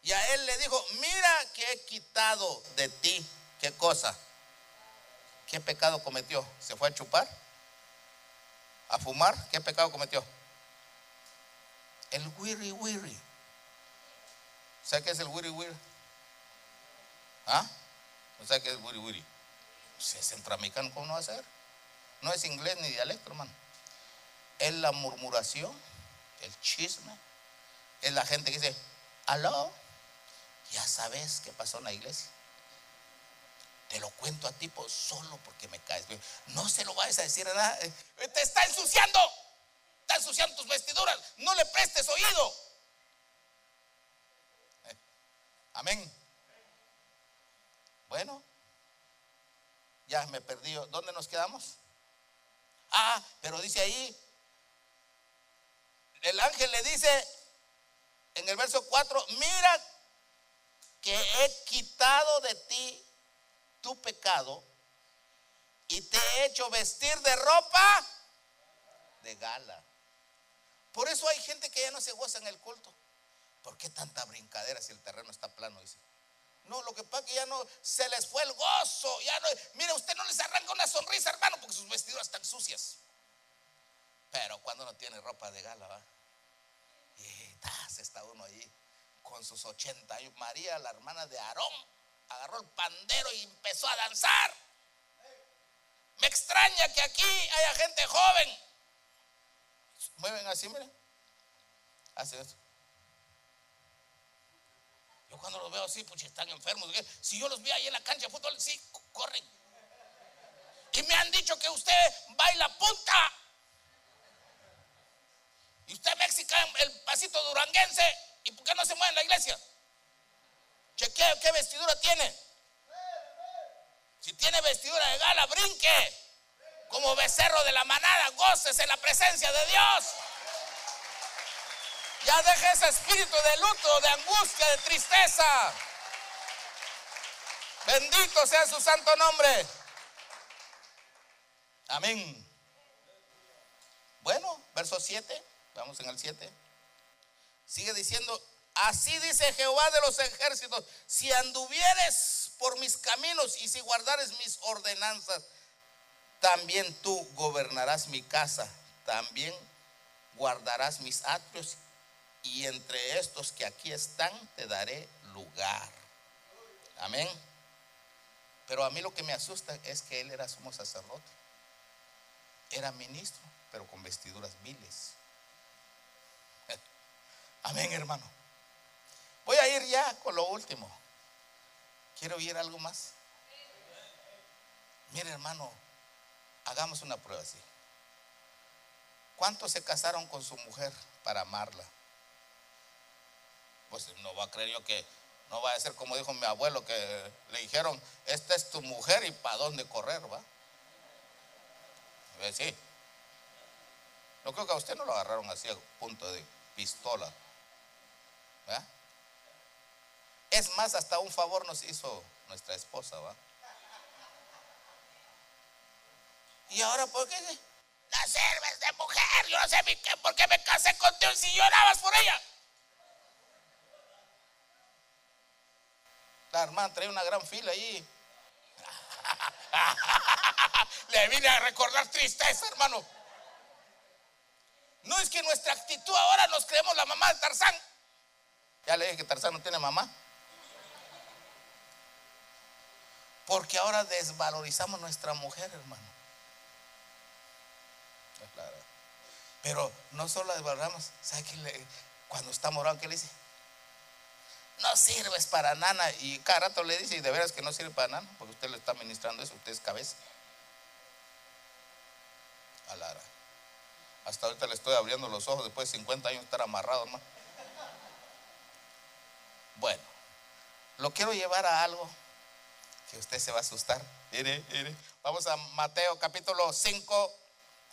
Speaker 1: Y a él le dijo, mira que he quitado de ti, ¿qué cosa? ¿Qué pecado cometió? ¿Se fue a chupar? ¿A fumar? ¿Qué pecado cometió? El wiri wiri. ¿Sabe qué es el wiri wiri? ¿Ah? ¿No qué es el wiri wiri? Si es centroamericano, ¿cómo no va a ser? No es inglés ni dialecto, hermano. Es la murmuración, el chisme. Es la gente que dice, aló, ya sabes qué pasó en la iglesia. Te lo cuento a ti por solo porque me caes. No se lo vayas a decir a nada. Eh, te está ensuciando. Está ensuciando tus vestiduras. No le prestes oído. Eh, amén. Bueno, ya me perdí. ¿Dónde nos quedamos? Ah, pero dice ahí, el ángel le dice en el verso 4, mira que he quitado de ti tu pecado y te he hecho vestir de ropa de gala. Por eso hay gente que ya no se goza en el culto. ¿Por qué tanta brincadera si el terreno está plano? Dice. No, lo que pasa es que ya no se les fue el gozo. Ya no, mire, usted no les arranca una sonrisa, hermano, porque sus vestiduras están sucias. Pero cuando no tiene ropa de gala, ¿va? Y está uno ahí con sus 80 años. María, la hermana de Aarón, agarró el pandero y empezó a danzar. Me extraña que aquí haya gente joven. Mueven así, miren. Hacen eso. Yo cuando los veo así, pues están enfermos. Si yo los vi ahí en la cancha de fútbol, sí, corren. Y me han dicho que usted baila punta. Y usted mexicano, el pasito duranguense. ¿Y por qué no se mueve en la iglesia? Chequee qué vestidura tiene. Si tiene vestidura de gala, brinque. Como becerro de la manada, goces en la presencia de Dios. Ya deje ese espíritu de luto, de angustia, de tristeza. Bendito sea su santo nombre. Amén. Bueno, verso 7. Vamos en el 7. Sigue diciendo, así dice Jehová de los ejércitos, si anduvieres por mis caminos y si guardares mis ordenanzas, también tú gobernarás mi casa, también guardarás mis atrios y entre estos que aquí están te daré lugar. Amén. Pero a mí lo que me asusta es que él era sumo sacerdote. Era ministro, pero con vestiduras viles. Amén, hermano. Voy a ir ya con lo último. ¿Quiero oír algo más? Mire, hermano, hagamos una prueba así. ¿Cuántos se casaron con su mujer para amarla? Pues no va a creer yo que no va a ser como dijo mi abuelo, que le dijeron, esta es tu mujer y para dónde correr, ¿va? Sí. No creo que a usted no lo agarraron así a punto de pistola. Es más, hasta un favor nos hizo nuestra esposa, ¿va? Y ahora, ¿por qué? La sirves de mujer. Yo no sé por qué me casé contigo si llorabas por ella. La hermana trae una gran fila ahí. Le vine a recordar tristeza, hermano. No es que nuestra actitud ahora nos creemos la mamá de Tarzán. Ya le dije que Tarzán no tiene mamá. Porque ahora desvalorizamos nuestra mujer, hermano. Pero no solo la desvalorizamos, ¿sabe qué le, cuando está morado, qué le dice? No sirves para nana. Y cada rato le dice, y de veras que no sirve para nana, porque usted le está ministrando eso, usted es cabeza. Alara. Hasta ahorita le estoy abriendo los ojos después de 50 años estar amarrado, hermano. Bueno, lo quiero llevar a algo que usted se va a asustar. Mire, mire. Vamos a Mateo capítulo 5.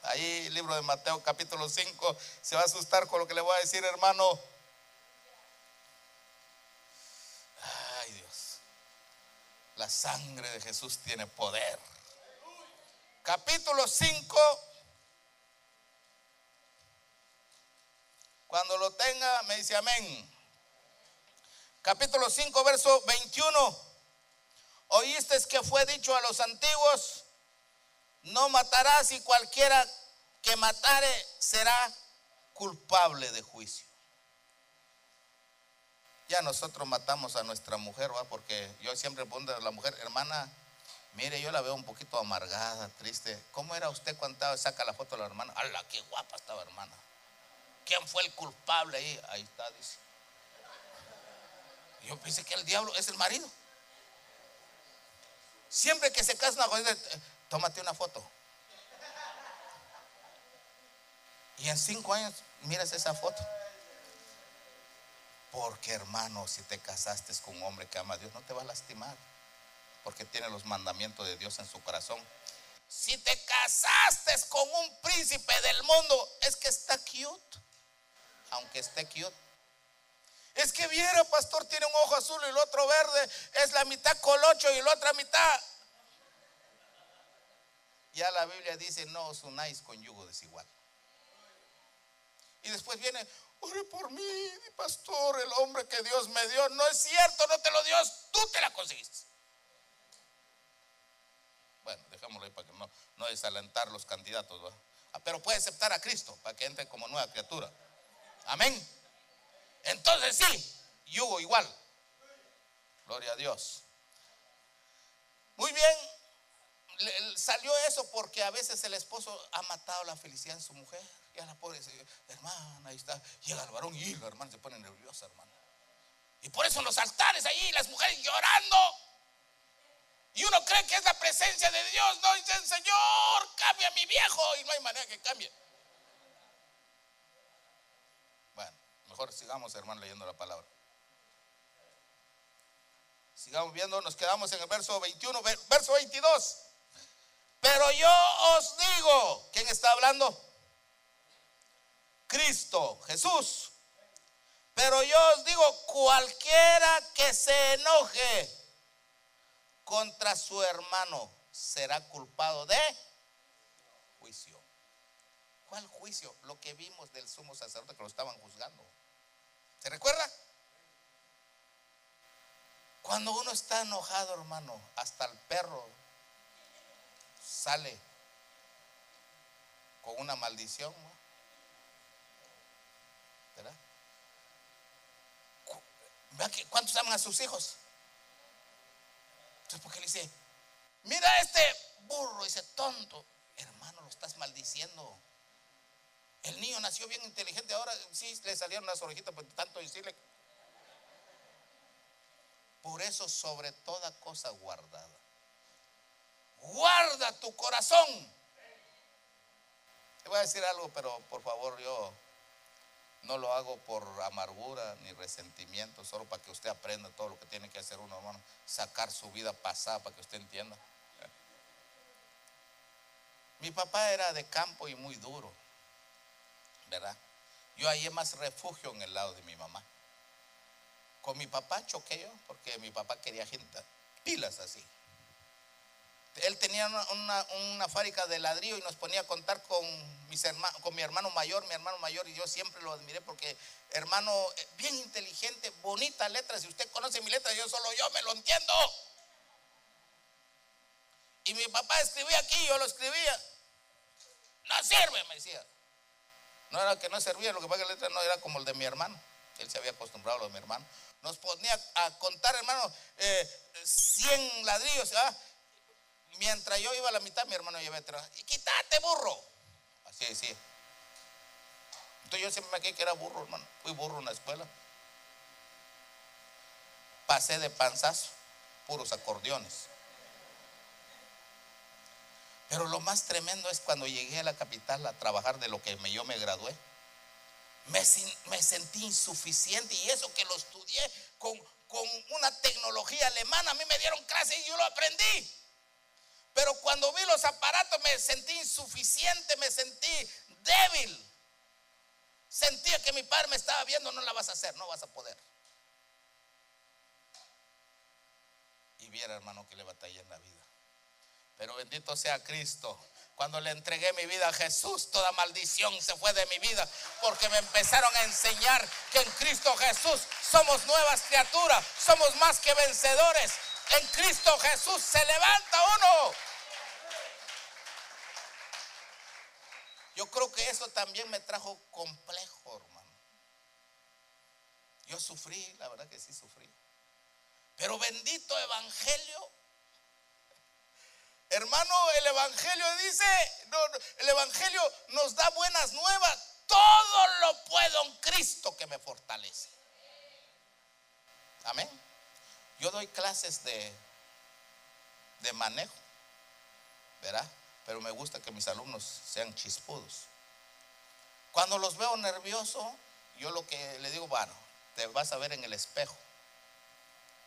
Speaker 1: Ahí, libro de Mateo capítulo 5. Se va a asustar con lo que le voy a decir, hermano. Ay, Dios. La sangre de Jesús tiene poder. Capítulo 5. Cuando lo tenga, me dice amén capítulo 5, verso 21. Oíste que fue dicho a los antiguos, no matarás y cualquiera que matare será culpable de juicio. Ya nosotros matamos a nuestra mujer, ¿va? porque yo siempre pongo a la mujer, hermana, mire, yo la veo un poquito amargada, triste. ¿Cómo era usted cuando saca la foto de la hermana? ¡Hala, qué guapa estaba hermana! ¿Quién fue el culpable ahí? Ahí está, dice. Yo pensé que el diablo es el marido. Siempre que se casa una tómate una foto. Y en cinco años miras esa foto. Porque hermano, si te casaste con un hombre que ama a Dios, no te va a lastimar. Porque tiene los mandamientos de Dios en su corazón. Si te casaste con un príncipe del mundo, es que está cute. Aunque esté cute. Es que viera, pastor, tiene un ojo azul y el otro verde. Es la mitad colocho y la otra mitad. Ya la Biblia dice, no os unáis con yugo desigual. Y después viene, ore por mí, pastor, el hombre que Dios me dio. No es cierto, no te lo dio, tú te la conseguiste. Bueno, dejémoslo ahí para que no, no desalentar los candidatos. Ah, pero puede aceptar a Cristo para que entre como nueva criatura. Amén. Entonces sí, yugo igual. Gloria a Dios. Muy bien, salió eso porque a veces el esposo ha matado la felicidad en su mujer. Y a la pobre hermana, ahí está. Llega el varón y la hermana se pone nerviosa, hermano. Y por eso los altares ahí, las mujeres llorando. Y uno cree que es la presencia de Dios. No dicen, Señor, cambia mi viejo. Y no hay manera que cambie. Mejor sigamos, hermano, leyendo la palabra. Sigamos viendo, nos quedamos en el verso 21, verso 22. Pero yo os digo, ¿quién está hablando? Cristo, Jesús. Pero yo os digo, cualquiera que se enoje contra su hermano será culpado de juicio. ¿Cuál juicio? Lo que vimos del sumo sacerdote que lo estaban juzgando. ¿Se recuerda? Cuando uno está enojado, hermano, hasta el perro sale con una maldición. ¿Verdad? ¿Cuántos aman a sus hijos? Entonces, ¿por qué le dice, mira este burro, ese tonto? Hermano, lo estás maldiciendo. El niño nació bien inteligente, ahora sí le salieron las orejitas por tanto decirle. Por eso, sobre toda cosa guardada, guarda tu corazón. Te voy a decir algo, pero por favor, yo no lo hago por amargura ni resentimiento, solo para que usted aprenda todo lo que tiene que hacer uno, hermano. Sacar su vida pasada para que usted entienda. Mi papá era de campo y muy duro, ¿verdad? Yo hallé más refugio en el lado de mi mamá. Con mi papá choqué yo, porque mi papá quería gente, pilas así. Él tenía una, fábrica de ladrillo y nos ponía a contar con, mis con mi hermano mayor, mi hermano mayor, y yo siempre lo admiré porque hermano eh, bien inteligente, bonita letra. Si usted conoce mi letra, yo solo yo me lo entiendo. Y mi papá escribía aquí, yo lo escribía. No sirve, me decía. No era que no servía, lo que pasa que la letra no era como el de mi hermano. Él se había acostumbrado a lo de mi hermano. Nos ponía a contar, hermano, 100 eh, ladrillos, ¿verdad? Mientras yo iba a la mitad, mi hermano llevaba atrás. Y quítate, burro. Así decía. Entonces yo siempre me quedé que era burro, hermano. Fui burro en la escuela. Pasé de panzazo, puros acordeones. Pero lo más tremendo es cuando llegué a la capital a trabajar de lo que yo me gradué. Me, sentí insuficiente y eso que lo estudié con, una tecnología alemana, a mí me dieron clase y yo lo aprendí. Pero cuando vi los aparatos me sentí insuficiente, me sentí débil. Sentía que mi padre me estaba viendo, no la vas a hacer, no vas a poder. Y viera, hermano, que le batallé en la vida. Pero bendito sea Cristo. Cuando le entregué mi vida a Jesús, toda maldición se fue de mi vida, porque me empezaron a enseñar que en Cristo Jesús somos nuevas criaturas, somos más que vencedores. En Cristo Jesús se levanta uno. Yo creo que eso también me trajo complejo, hermano. Yo sufrí, la verdad que sí sufrí. Pero bendito evangelio. Hermano, el evangelio dice, el evangelio nos da buenas nuevas. Todo lo puedo en Cristo que me fortalece. Amén. Yo doy clases de, de manejo, ¿verdad? pero me gusta que mis alumnos sean chispudos. Cuando los veo nerviosos, yo lo que le digo, bueno, te vas a ver en el espejo.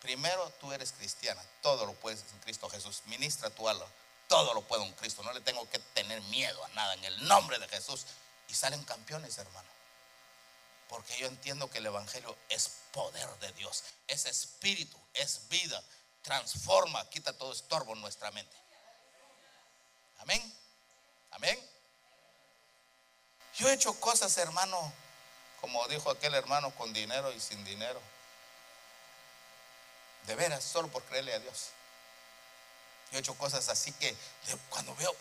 Speaker 1: Primero, tú eres cristiana, todo lo puedes en Cristo Jesús. Ministra tu alma, todo lo puedo en Cristo. No le tengo que tener miedo a nada en el nombre de Jesús. Y salen campeones, hermano. Porque yo entiendo que el Evangelio es poder de Dios, es espíritu, es vida, transforma, quita todo estorbo en nuestra mente. Amén. Amén. Yo he hecho cosas, hermano, como dijo aquel hermano, con dinero y sin dinero. De veras, solo por creerle a Dios. Yo he hecho cosas así que cuando veo,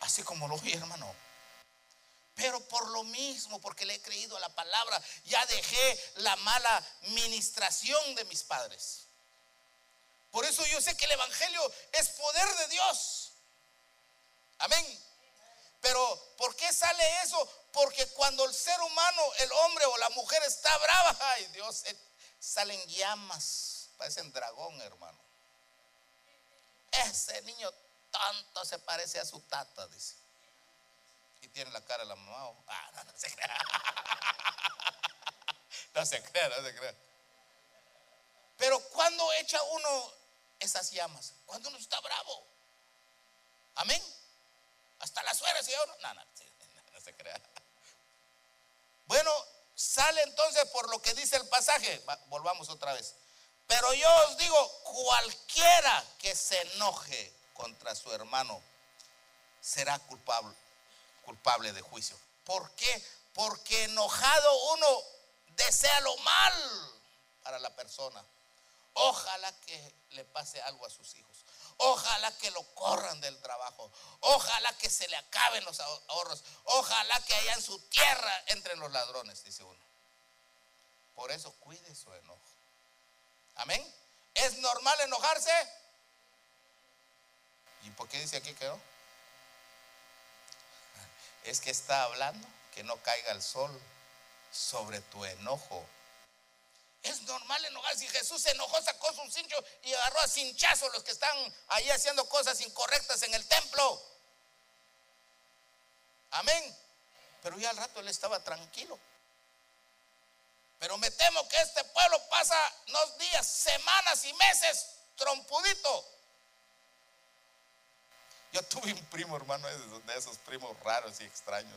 Speaker 1: así como lo vi, hermano. Pero por lo mismo, porque le he creído a la palabra, ya dejé la mala ministración de mis padres. Por eso yo sé que el Evangelio es poder de Dios. Amén. Pero ¿por qué sale eso? Porque cuando el ser humano, el hombre o la mujer está brava, ay Dios, salen llamas, parecen dragón, hermano. Ese niño tanto se parece a su tata, dice. Y tiene la cara de la mamá. Ah, no, no se crea. No se crea, no se crea. Pero cuando echa uno esas llamas. Cuando uno está bravo. Amén. Hasta la suegra, ¿sí No, no, no, se crea. Bueno, sale entonces por lo que dice el pasaje. volvamos otra vez. Pero yo os digo, cualquiera que se enoje contra su hermano será culpable, culpable de juicio. ¿Por qué? Porque enojado uno desea lo mal para la persona. Ojalá que le pase algo a sus hijos. Ojalá que lo corran del trabajo. Ojalá que se le acaben los ahorros. Ojalá que haya en su tierra entre los ladrones, dice uno. Por eso cuide su enojo. Amén. ¿Es normal enojarse? ¿Y por qué dice aquí que no? Es que está hablando que no caiga el sol sobre tu enojo. Es normal enojarse. Si Jesús se enojó, sacó su cincho y agarró a cinchazos los que están ahí haciendo cosas incorrectas en el templo. Amén. Pero ya al rato él estaba tranquilo. Pero me temo que este pueblo pasa unos días, semanas y meses trompudito. Yo tuve un primo, hermano, de esos primos raros y extraños.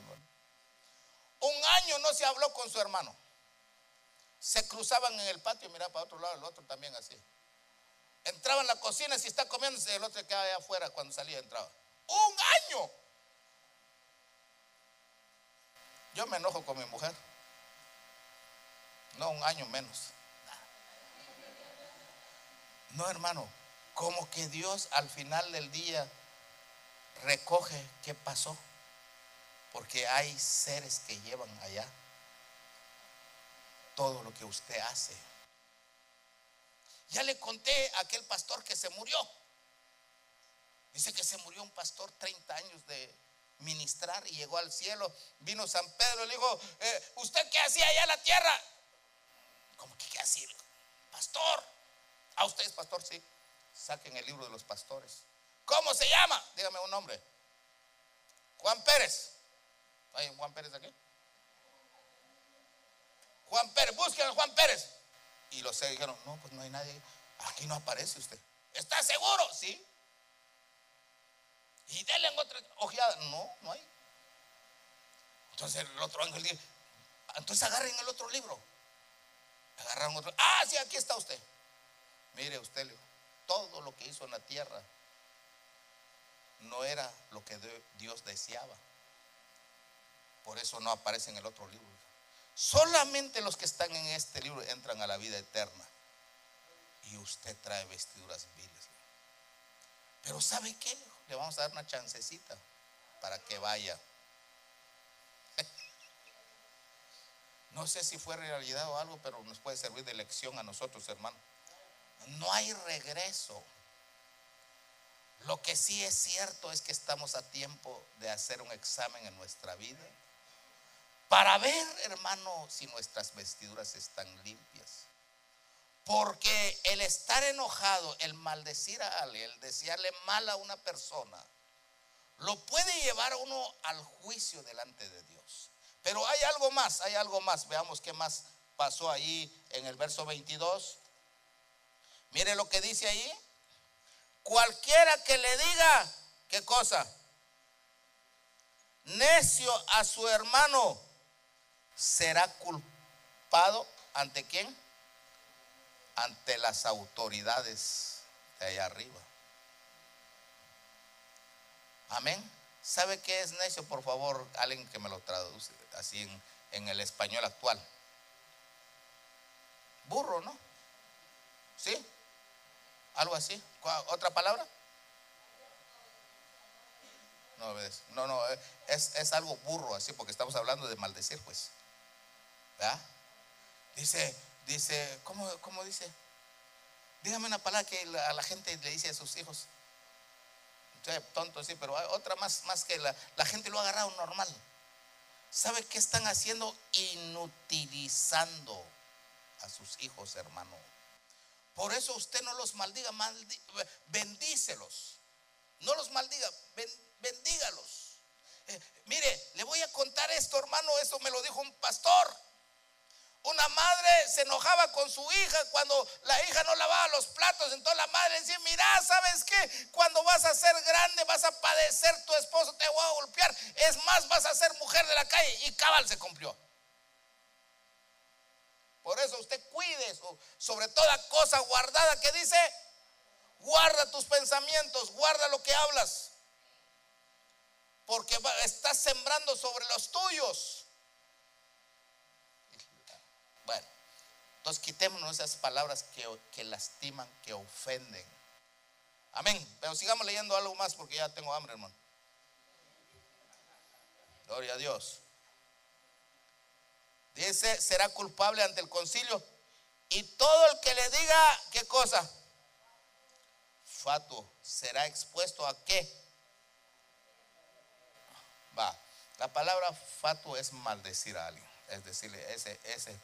Speaker 1: Un año no se habló con su hermano. Se cruzaban en el patio y miraba para otro lado, el otro también así. Entraba en la cocina, si está comiendo, el otro quedaba allá afuera cuando salía, entraba. Un año. Yo me enojo con mi mujer. No, un año menos. No, hermano, como que Dios al final del día recoge qué pasó. Porque hay seres que llevan allá todo lo que usted hace. Ya le conté a aquel pastor que se murió. Dice que se murió un pastor 30 años de ministrar y llegó al cielo. Vino San Pedro y le dijo, eh, ¿usted qué hacía allá en la tierra? ¿Cómo que qué hacía? Pastor. ¿A usted es pastor? Sí. Saquen el libro de los pastores. ¿Cómo se llama? Dígame un nombre. Juan Pérez. ¿Hay un Juan Pérez aquí? Juan Pérez, busquen a Juan Pérez. Y los seis dijeron, no, pues no hay nadie. Aquí no aparece usted. ¿Está seguro? Sí. Y denle en otra ojeada. No, no hay. Entonces el otro ángel dice, entonces agarren el otro libro. Agarraron otro. Ah, sí, aquí está usted. Mire usted, todo lo que hizo en la tierra no era lo que Dios deseaba. Por eso no aparece en el otro libro. Solamente los que están en este libro entran a la vida eterna. Y usted trae vestiduras viles. Pero ¿sabe qué? Le vamos a dar una chancecita para que vaya. No sé si fue realidad o algo, pero nos puede servir de lección a nosotros, hermano. No hay regreso. Lo que sí es cierto es que estamos a tiempo de hacer un examen en nuestra vida para ver, hermano, si nuestras vestiduras están limpias. Porque el estar enojado, el maldecir a alguien, el desearle mal a una persona, lo puede llevar a uno al juicio delante de Dios. Pero hay algo más, hay algo más. Veamos qué más pasó ahí en el verso 22. Mire lo que dice ahí. Cualquiera que le diga, ¿qué cosa? Necio a su hermano será culpado ante quién? Ante las autoridades de allá arriba. Amén. ¿Sabe qué es necio? Por favor, alguien que me lo traduce así en, el español actual. Burro, ¿no? ¿Sí? ¿Algo así? ¿Otra palabra? No, no, es, es algo burro así, porque estamos hablando de maldecir, pues. ¿Verdad? Dice, dice, ¿cómo, cómo dice? Dígame una palabra que a la gente le dice a sus hijos. tonto, sí, pero hay otra más, más que la, la gente lo ha agarrado normal. ¿Sabe qué están haciendo? Inutilizando a sus hijos, hermano. Por eso usted no los maldiga, bendícelos. No los maldiga, bendígalos. Eh, mire, le voy a contar esto, hermano. Eso me lo dijo un pastor. Una madre se enojaba con su hija cuando la hija no lavaba los platos. Entonces la madre decía, mira, ¿sabes qué? Cuando vas a ser grande vas a padecer, tu esposo te va a golpear. Es más, vas a ser mujer de la calle. Y cabal se cumplió. Por eso usted cuide sobre toda cosa guardada que dice, guarda tus pensamientos, guarda lo que hablas. Porque estás sembrando sobre los tuyos. Bueno, entonces quitémonos esas palabras que, lastiman, que ofenden. Amén. Pero sigamos leyendo algo más porque ya tengo hambre, hermano. Gloria a Dios. Dice, será culpable ante el concilio. Y todo el que le diga, ¿qué cosa? Fatuo, será expuesto a qué? Va. La palabra fatuo es maldecir a alguien. Es decirle, ese, ese,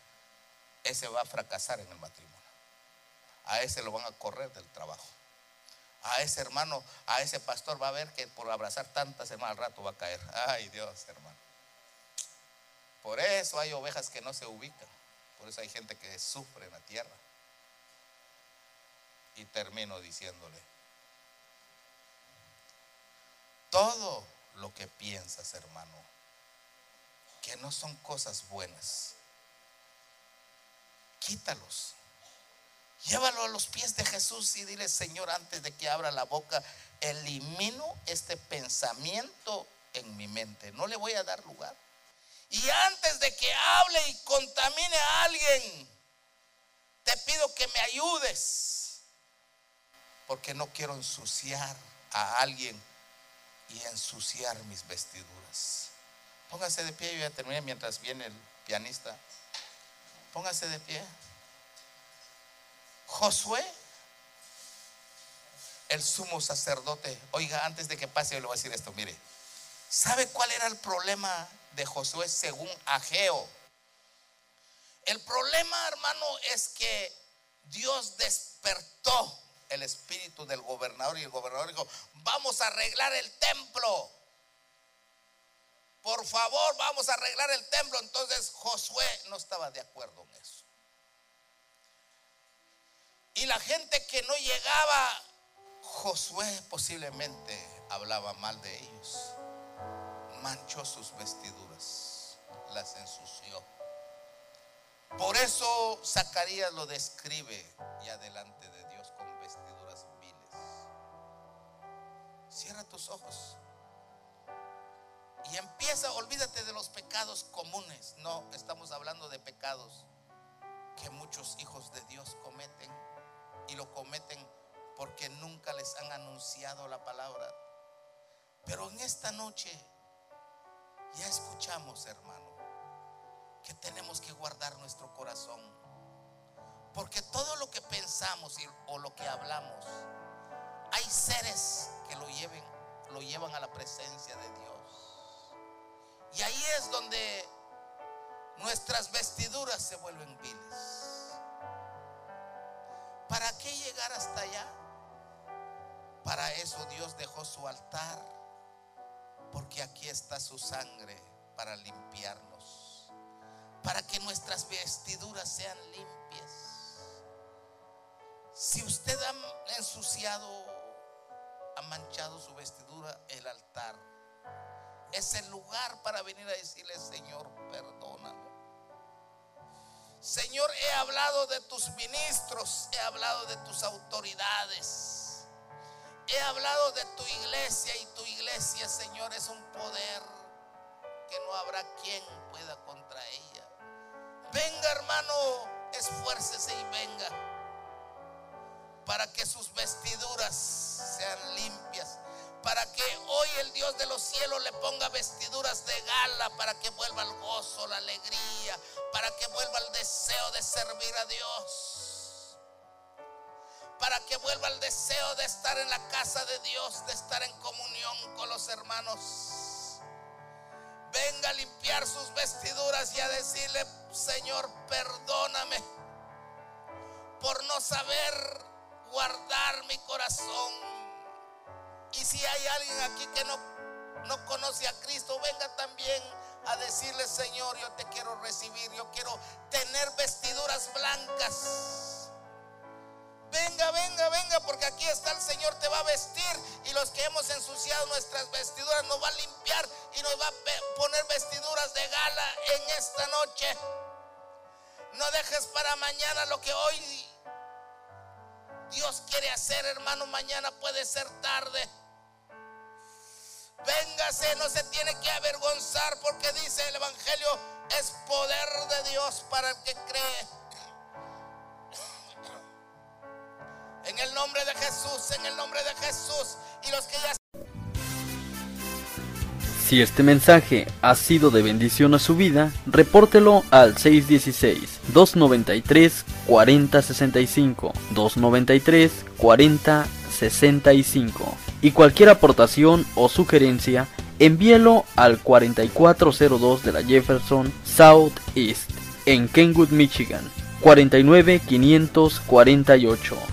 Speaker 1: ese va a fracasar en el matrimonio. A ese lo van a correr del trabajo. A ese hermano, a ese pastor va a ver que por abrazar tantas hermanas al rato va a caer. Ay Dios, hermano. Por eso hay ovejas que no se ubican. Por eso hay gente que sufre en la tierra. Y termino diciéndole, todo lo que piensas, hermano, que no son cosas buenas, quítalos. Llévalo a los pies de Jesús y dile, Señor, antes de que abra la boca, elimino este pensamiento en mi mente. No le voy a dar lugar. Y antes de que hable y contamine a alguien, te pido que me ayudes. Porque no quiero ensuciar a alguien y ensuciar mis vestiduras. Póngase de pie, yo ya terminé mientras viene el pianista. Póngase de pie. Josué, el sumo sacerdote. Oiga, antes de que pase, yo le voy a decir esto. Mire, ¿sabe cuál era el problema de Josué según Ageo. El problema, hermano, es que Dios despertó el espíritu del gobernador y el gobernador dijo, vamos a arreglar el templo. Por favor, vamos a arreglar el templo. Entonces Josué no estaba de acuerdo en eso. Y la gente que no llegaba, Josué posiblemente hablaba mal de ellos manchó sus vestiduras, las ensució. Por eso Zacarías lo describe y adelante de Dios con vestiduras viles. Cierra tus ojos y empieza, olvídate de los pecados comunes. No, estamos hablando de pecados que muchos hijos de Dios cometen y lo cometen porque nunca les han anunciado la palabra. Pero en esta noche ya escuchamos, hermano, que tenemos que guardar nuestro corazón. Porque todo lo que pensamos o lo que hablamos, hay seres que lo lleven, lo llevan a la presencia de Dios. Y ahí es donde nuestras vestiduras se vuelven viles. ¿Para qué llegar hasta allá? Para eso Dios dejó su altar porque aquí está su sangre para limpiarnos, para que nuestras vestiduras sean limpias. Si usted ha ensuciado, ha manchado su vestidura, el altar es el lugar para venir a decirle, Señor, perdóname. Señor, he hablado de tus ministros, he hablado de tus autoridades. He hablado de tu iglesia y tu iglesia, Señor, es un poder que no habrá quien pueda contra ella. Venga, hermano, esfuércese y venga para que sus vestiduras sean limpias. Para que hoy el Dios de los cielos le ponga vestiduras de gala para que vuelva el gozo, la alegría, para que vuelva el deseo de servir a Dios para que vuelva el deseo de estar en la casa de Dios, de estar en comunión con los hermanos. Venga a limpiar sus vestiduras y a decirle, Señor, perdóname por no saber guardar mi corazón. Y si hay alguien aquí que no, no conoce a Cristo, venga también a decirle, Señor, yo te quiero recibir, yo quiero tener vestiduras blancas venga, venga, venga, porque aquí está el Señor, te va a vestir y los que hemos ensuciado nuestras vestiduras nos va a limpiar y nos va a poner vestiduras de gala en esta noche. No dejes para mañana lo que hoy Dios quiere hacer, hermano. Mañana puede ser tarde. Véngase, no se tiene que avergonzar porque dice el Evangelio es poder de Dios para el que cree. En el nombre de Jesús, en el nombre de Jesús. Y los que ya
Speaker 2: si este mensaje ha sido de bendición a su vida, repórtelo al 616-293-4065, 293-4065. Y cualquier aportación o sugerencia, envíelo al 4402 de la Jefferson South East, en Kenwood, Michigan, 49548.